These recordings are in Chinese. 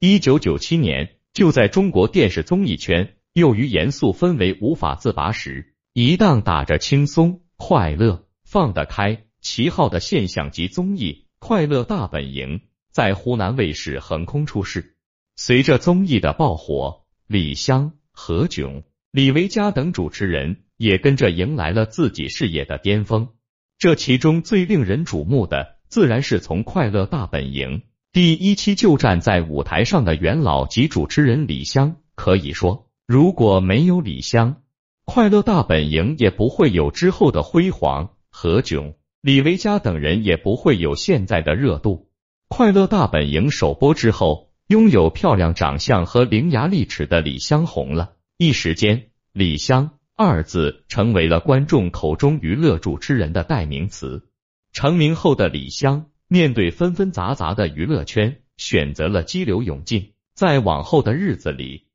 一九九七年，就在中国电视综艺圈由于严肃氛围无法自拔时，一档打着轻松、快乐、放得开旗号的现象级综艺《快乐大本营》在湖南卫视横空出世。随着综艺的爆火，李湘、何炅、李维嘉等主持人也跟着迎来了自己事业的巅峰。这其中最令人瞩目的，自然是从《快乐大本营》。第一期就站在舞台上的元老及主持人李湘，可以说，如果没有李湘，快乐大本营也不会有之后的辉煌。何炅、李维嘉等人也不会有现在的热度。快乐大本营首播之后，拥有漂亮长相和伶牙俐齿的李湘红了，一时间，李湘二字成为了观众口中娱乐主持人的代名词。成名后的李湘。面对纷纷杂杂的娱乐圈，选择了激流勇进。在往后的日子里，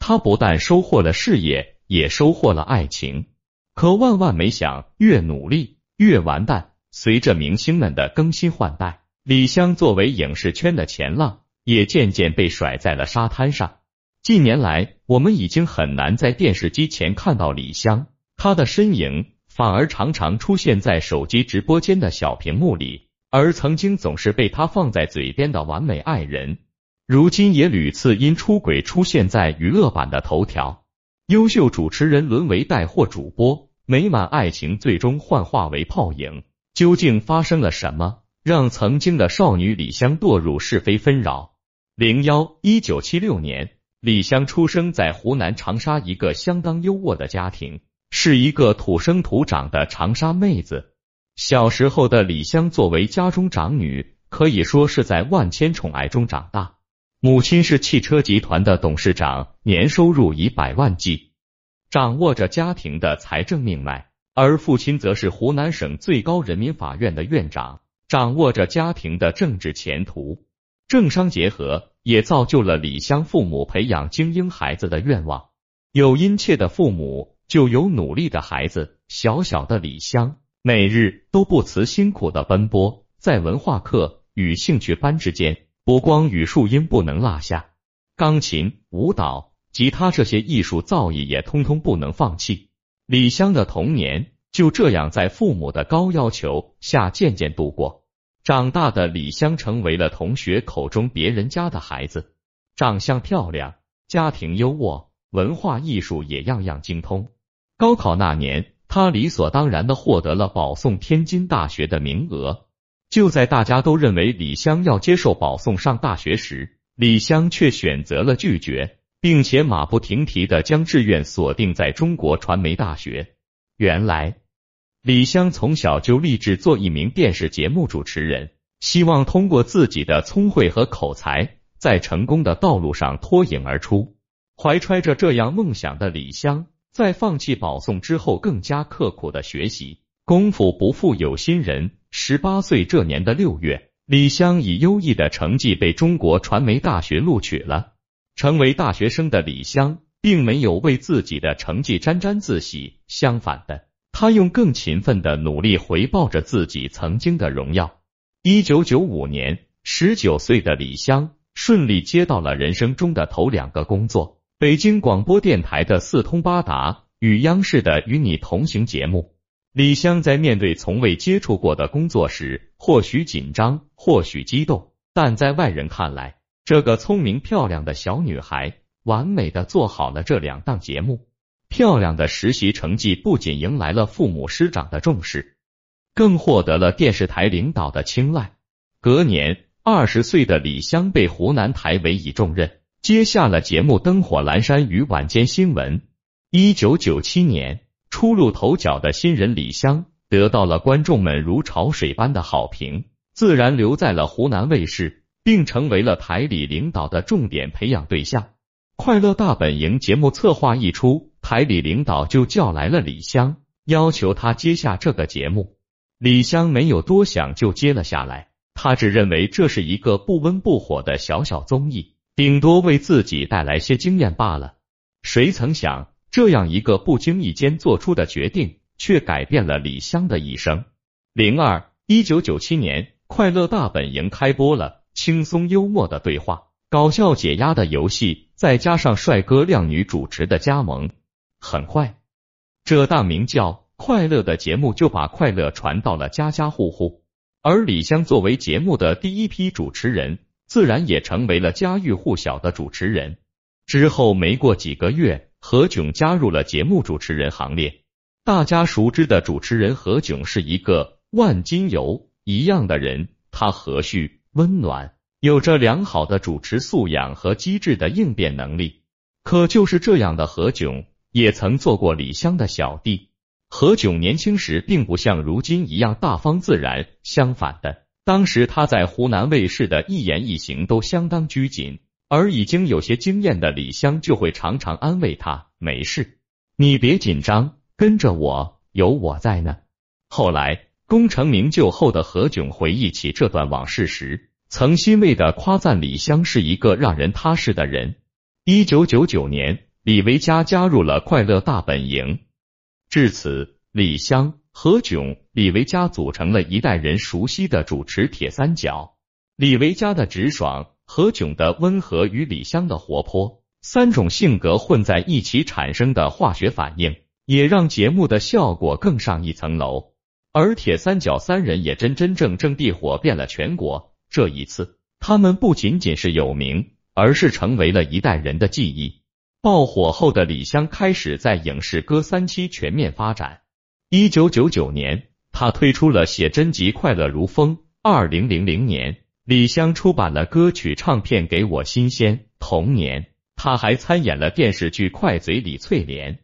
他不但收获了事业，也收获了爱情。可万万没想，越努力越完蛋。随着明星们的更新换代，李湘作为影视圈的前浪，也渐渐被甩在了沙滩上。近年来，我们已经很难在电视机前看到李湘，她的身影反而常常出现在手机直播间的小屏幕里。而曾经总是被他放在嘴边的完美爱人，如今也屡次因出轨出现在娱乐版的头条。优秀主持人沦为带货主播，美满爱情最终幻化为泡影。究竟发生了什么，让曾经的少女李湘堕入是非纷扰？零幺一九七六年，李湘出生在湖南长沙一个相当优渥的家庭，是一个土生土长的长沙妹子。小时候的李湘作为家中长女，可以说是在万千宠爱中长大。母亲是汽车集团的董事长，年收入以百万计，掌握着家庭的财政命脉；而父亲则是湖南省最高人民法院的院长，掌握着家庭的政治前途。政商结合，也造就了李湘父母培养精英孩子的愿望。有殷切的父母，就有努力的孩子。小小的李湘。每日都不辞辛苦的奔波，在文化课与兴趣班之间，不光语数英不能落下，钢琴、舞蹈、吉他这些艺术造诣也通通不能放弃。李湘的童年就这样在父母的高要求下渐渐度过。长大的李湘成为了同学口中别人家的孩子，长相漂亮，家庭优渥，文化艺术也样样精通。高考那年。他理所当然的获得了保送天津大学的名额。就在大家都认为李湘要接受保送上大学时，李湘却选择了拒绝，并且马不停蹄的将志愿锁定在中国传媒大学。原来，李湘从小就立志做一名电视节目主持人，希望通过自己的聪慧和口才，在成功的道路上脱颖而出。怀揣着这样梦想的李湘。在放弃保送之后，更加刻苦的学习，功夫不负有心人。十八岁这年的六月，李湘以优异的成绩被中国传媒大学录取了。成为大学生的李湘，并没有为自己的成绩沾沾自喜，相反的，他用更勤奋的努力回报着自己曾经的荣耀。一九九五年，十九岁的李湘顺利接到了人生中的头两个工作。北京广播电台的四通八达与央视的与你同行节目，李湘在面对从未接触过的工作时，或许紧张，或许激动，但在外人看来，这个聪明漂亮的小女孩完美的做好了这两档节目。漂亮的实习成绩不仅迎来了父母师长的重视，更获得了电视台领导的青睐。隔年，二十岁的李湘被湖南台委以重任。接下了节目《灯火阑珊》与晚间新闻。一九九七年，初露头角的新人李湘得到了观众们如潮水般的好评，自然留在了湖南卫视，并成为了台里领导的重点培养对象。《快乐大本营》节目策划一出，台里领导就叫来了李湘，要求他接下这个节目。李湘没有多想就接了下来，他只认为这是一个不温不火的小小综艺。顶多为自己带来些经验罢了。谁曾想，这样一个不经意间做出的决定，却改变了李湘的一生。零二一九九七年，《快乐大本营》开播了，轻松幽默的对话搞笑解压的游戏，再加上帅哥靓女主持的加盟，很快，这档名叫《快乐》的节目就把快乐传到了家家户户。而李湘作为节目的第一批主持人，自然也成为了家喻户晓的主持人。之后没过几个月，何炅加入了节目主持人行列。大家熟知的主持人何炅是一个万金油一样的人，他和煦温暖。有着良好的主持素养和机智的应变能力，可就是这样的何炅也曾做过李湘的小弟。何炅年轻时并不像如今一样大方自然，相反的，当时他在湖南卫视的一言一行都相当拘谨，而已经有些经验的李湘就会常常安慰他：“没事，你别紧张，跟着我，有我在呢。”后来功成名就后的何炅回忆起这段往事时。曾欣慰的夸赞李湘是一个让人踏实的人。一九九九年，李维嘉加入了快乐大本营，至此，李湘、何炅、李维嘉组成了一代人熟悉的主持铁三角。李维嘉的直爽，何炅的温和与李湘的活泼，三种性格混在一起产生的化学反应，也让节目的效果更上一层楼。而铁三角三人也真真正正地火遍了全国。这一次，他们不仅仅是有名，而是成为了一代人的记忆。爆火后的李湘开始在影视歌三期全面发展。一九九九年，他推出了写真集《快乐如风》。二零零零年，李湘出版了歌曲唱片《给我新鲜》。同年，他还参演了电视剧《快嘴李翠莲》。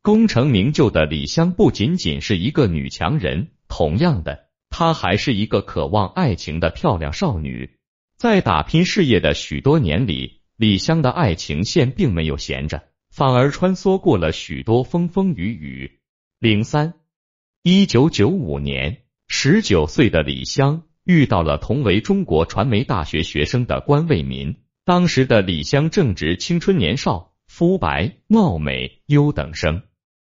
功成名就的李湘不仅仅是一个女强人，同样的。她还是一个渴望爱情的漂亮少女，在打拼事业的许多年里，李湘的爱情线并没有闲着，反而穿梭过了许多风风雨雨。零三，一九九五年，十九岁的李湘遇到了同为中国传媒大学学生的关卫民。当时的李湘正值青春年少，肤白貌美，优等生。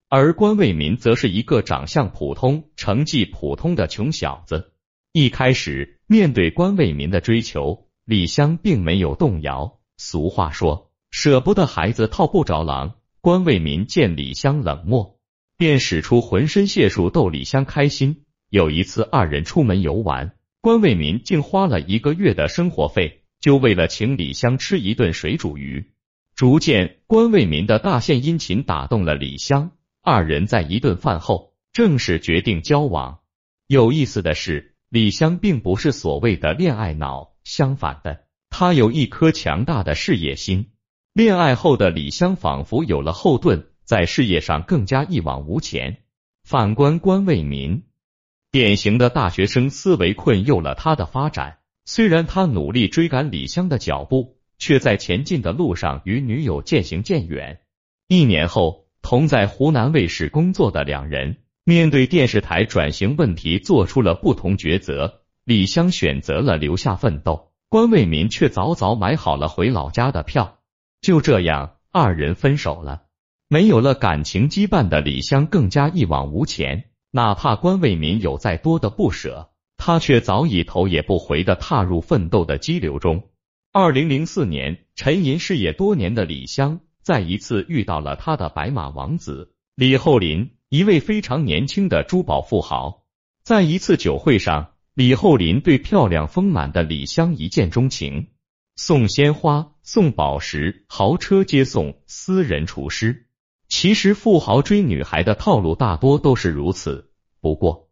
而关卫民则是一个长相普通、成绩普通的穷小子。一开始，面对关卫民的追求，李湘并没有动摇。俗话说，舍不得孩子套不着狼。关卫民见李湘冷漠，便使出浑身解数逗李湘开心。有一次，二人出门游玩，关卫民竟花了一个月的生活费，就为了请李湘吃一顿水煮鱼。逐渐，关卫民的大献殷勤打动了李湘。二人在一顿饭后正式决定交往。有意思的是，李湘并不是所谓的恋爱脑，相反的，她有一颗强大的事业心。恋爱后的李湘仿佛有了后盾，在事业上更加一往无前。反观关为民，典型的大学生思维困诱了他的发展。虽然他努力追赶李湘的脚步，却在前进的路上与女友渐行渐远。一年后。同在湖南卫视工作的两人，面对电视台转型问题，做出了不同抉择。李湘选择了留下奋斗，关为民却早早买好了回老家的票。就这样，二人分手了。没有了感情羁绊的李湘更加一往无前，哪怕关卫民有再多的不舍，他却早已头也不回的踏入奋斗的激流中。二零零四年，沉吟事业多年的李湘。再一次遇到了他的白马王子李厚林，一位非常年轻的珠宝富豪。在一次酒会上，李厚林对漂亮丰满的李湘一见钟情，送鲜花、送宝石、豪车接送、私人厨师。其实富豪追女孩的套路大多都是如此，不过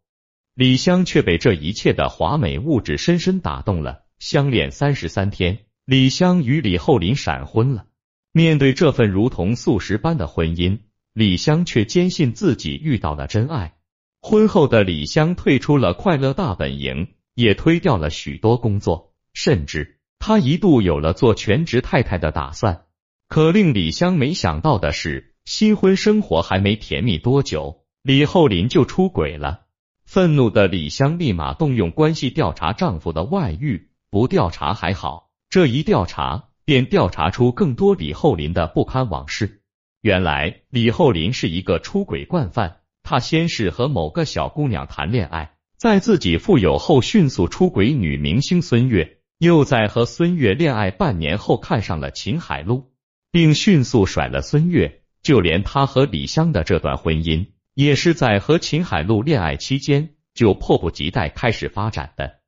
李湘却被这一切的华美物质深深打动了。相恋三十三天，李湘与李厚林闪婚了。面对这份如同素食般的婚姻，李湘却坚信自己遇到了真爱。婚后的李湘退出了快乐大本营，也推掉了许多工作，甚至她一度有了做全职太太的打算。可令李湘没想到的是，新婚生活还没甜蜜多久，李厚林就出轨了。愤怒的李湘立马动用关系调查丈夫的外遇，不调查还好，这一调查。便调查出更多李厚林的不堪往事。原来李厚林是一个出轨惯犯，他先是和某个小姑娘谈恋爱，在自己富有后迅速出轨女明星孙悦，又在和孙悦恋爱半年后看上了秦海璐，并迅速甩了孙悦。就连他和李湘的这段婚姻，也是在和秦海璐恋爱期间就迫不及待开始发展的。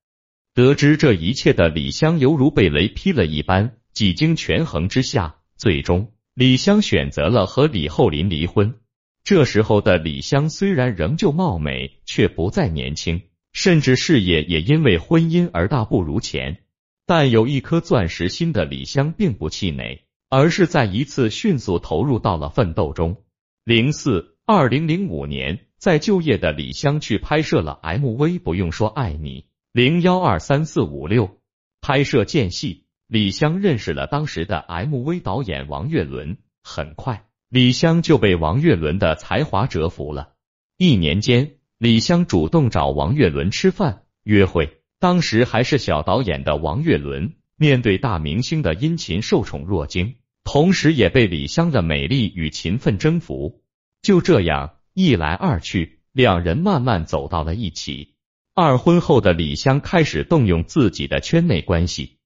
得知这一切的李湘犹如被雷劈了一般，几经权衡之下，最终李湘选择了和李厚林离婚。这时候的李湘虽然仍旧貌美，却不再年轻，甚至事业也因为婚姻而大不如前。但有一颗钻石心的李湘并不气馁。而是在一次迅速投入到了奋斗中。零四二零零五年，在就业的李湘去拍摄了 MV，不用说爱你。零幺二三四五六拍摄间隙，李湘认识了当时的 MV 导演王岳伦。很快，李湘就被王岳伦的才华折服了。一年间，李湘主动找王岳伦吃饭约会。当时还是小导演的王岳伦，面对大明星的殷勤，受宠若惊。同时也被李湘的美丽与勤奋征服，就这样一来二去，两人慢慢走到了一起。二婚后的李湘开始动用自己的圈内关系，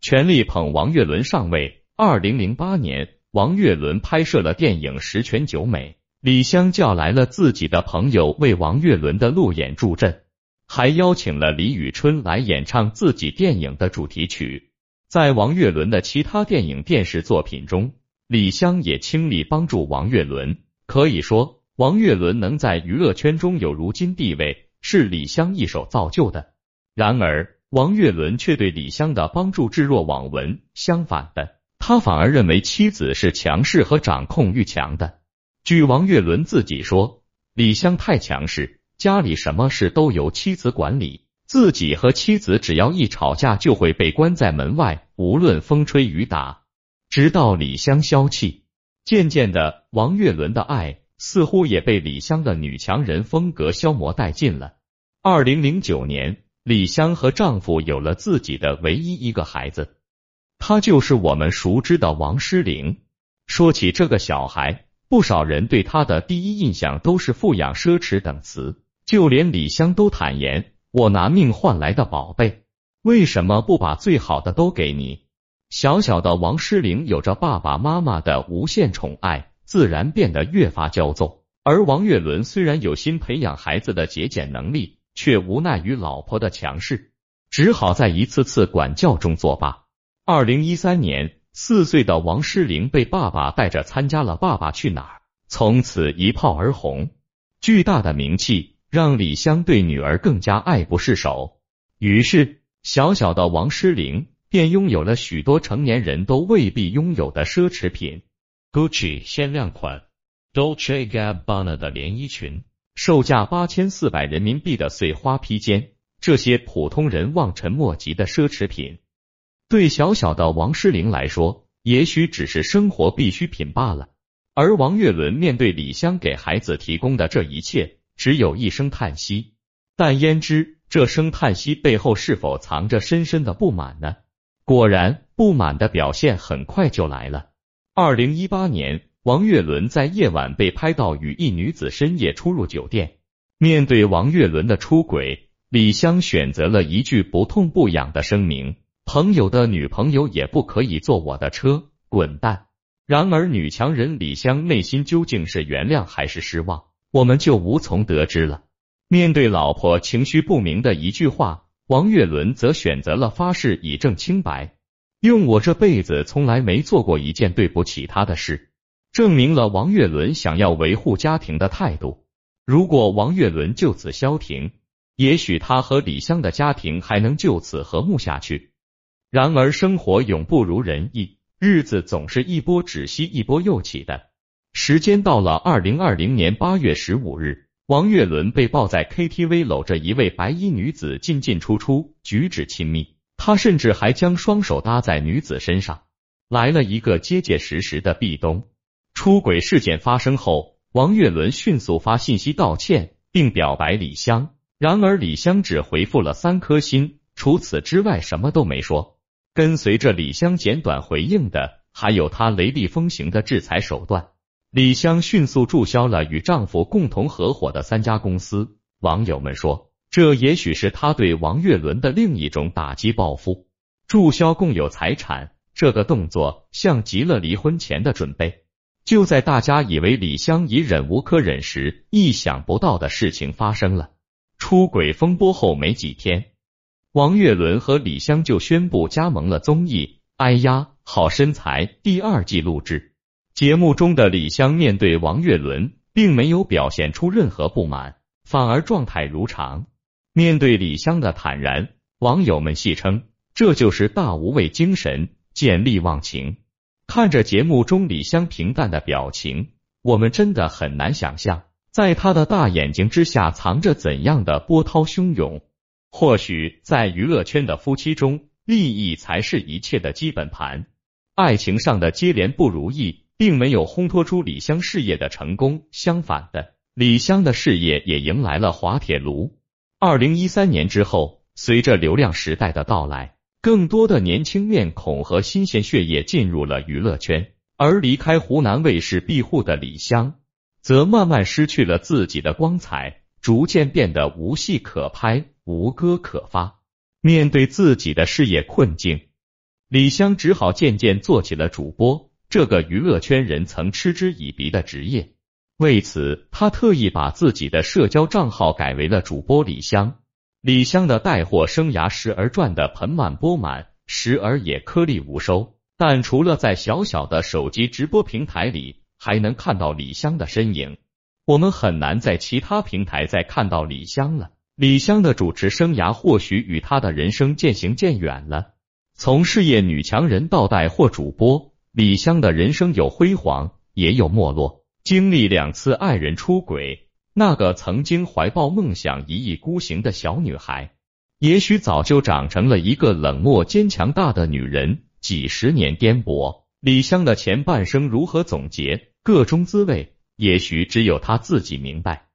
全力捧王岳伦上位。二零零八年，王岳伦拍摄了电影《十全九美》，李湘叫来了自己的朋友为王岳伦的路演助阵，还邀请了李宇春来演唱自己电影的主题曲。在王岳伦的其他电影、电视作品中，李湘也倾力帮助王岳伦。可以说，王岳伦能在娱乐圈中有如今地位，是李湘一手造就的。然而，王岳伦却对李湘的帮助置若罔闻。相反的，他反而认为妻子是强势和掌控欲强的。据王岳伦自己说，李湘太强势，家里什么事都由妻子管理。自己和妻子只要一吵架，就会被关在门外，无论风吹雨打。直到李湘消气，渐渐的，王岳伦的爱似乎也被李湘的女强人风格消磨殆尽了。二零零九年，李湘和丈夫有了自己的唯一一个孩子，他就是我们熟知的王诗龄。说起这个小孩，不少人对他的第一印象都是富养、奢侈等词，就连李湘都坦言。我拿命换来的宝贝，为什么不把最好的都给你？小小的王诗龄有着爸爸妈妈的无限宠爱，自然变得越发骄纵。而王岳伦虽然有心培养孩子的节俭能力，却无奈于老婆的强势，只好在一次次管教中作罢。二零一三年，四岁的王诗龄被爸爸带着参加了《爸爸去哪儿》，从此一炮而红，巨大的名气。让李湘对女儿更加爱不释手，于是小小的王诗龄便拥有了许多成年人都未必拥有的奢侈品：Gucci 限量款、Dolce Gabbana 的连衣裙，售价八千四百人民币的碎花披肩。这些普通人望尘莫及的奢侈品，对小小的王诗龄来说，也许只是生活必需品罢了。而王岳伦面对李湘给孩子提供的这一切。只有一声叹息，但焉知这声叹息背后是否藏着深深的不满呢？果然，不满的表现很快就来了。二零一八年，王岳伦在夜晚被拍到与一女子深夜出入酒店。面对王岳伦的出轨，李湘选择了一句不痛不痒的声明：“朋友的女朋友也不可以坐我的车，滚蛋！”然而，女强人李湘内心究竟是原谅还是失望？我们就无从得知了。面对老婆情绪不明的一句话，王岳伦则选择了发誓以证清白，用我这辈子从来没做过一件对不起他的事，证明了王岳伦想要维护家庭的态度。如果王岳伦就此消停，也许他和李湘的家庭还能就此和睦下去。然而，生活永不如人意，日子总是一波止息，一波又起的。时间到了二零二零年八月十五日，王岳伦被抱在 KTV，搂着一位白衣女子进进出出，举止亲密。他甚至还将双手搭在女子身上，来了一个结结实实的壁咚。出轨事件发生后，王岳伦迅速发信息道歉，并表白李湘。然而李湘只回复了三颗心，除此之外什么都没说。跟随着李湘简短回应的，还有他雷厉风行的制裁手段。李湘迅速注销了与丈夫共同合伙的三家公司。网友们说，这也许是她对王岳伦的另一种打击报复。注销共有财产。这个动作像极了离婚前的准备。就在大家以为李湘已忍无可忍时，意想不到的事情发生了。出轨风波后没几天，王岳伦和李湘就宣布加盟了综艺《哎呀好身材》第二季录制。节目中的李湘面对王岳伦，并没有表现出任何不满，反而状态如常。面对李湘的坦然，网友们戏称这就是大无畏精神，见利忘情。看着节目中李湘平淡的表情，我们真的很难想象，在她的大眼睛之下藏着怎样的波涛汹涌。或许在娱乐圈的夫妻中，利益才是一切的基本盘。爱情上的接连不如意，并没有烘托出李湘事业的成功，相反的，李湘的事业也迎来了滑铁卢。二零一三年之后，随着流量时代的到来。更多的年轻面孔和新鲜血液进入了娱乐圈，而离开湖南卫视庇护的李湘，则慢慢失去了自己的光彩，逐渐变得无戏可拍、无歌可发。面对自己的事业困境，李湘只好渐渐做起了主播，这个娱乐圈人曾嗤之以鼻的职业。为此，他特意把自己的社交账号改为了主播李湘。李湘的带货生涯时而赚得盆满钵满，时而也颗粒无收。但除了在小小的手机直播平台里还能看到李湘的身影，我们很难在其他平台再看到李湘了。李湘的主持生涯或许与她的人生渐行渐远了。从事业女强人到带货主播，李湘的人生有辉煌，也有没落，经历两次爱人出轨。那个曾经怀抱梦想、一意孤行的小女孩，也许早就长成了一个冷漠、坚强大的女人。几十年颠簸，李湘的前半生如何总结？各中滋味，也许只有她自己明白。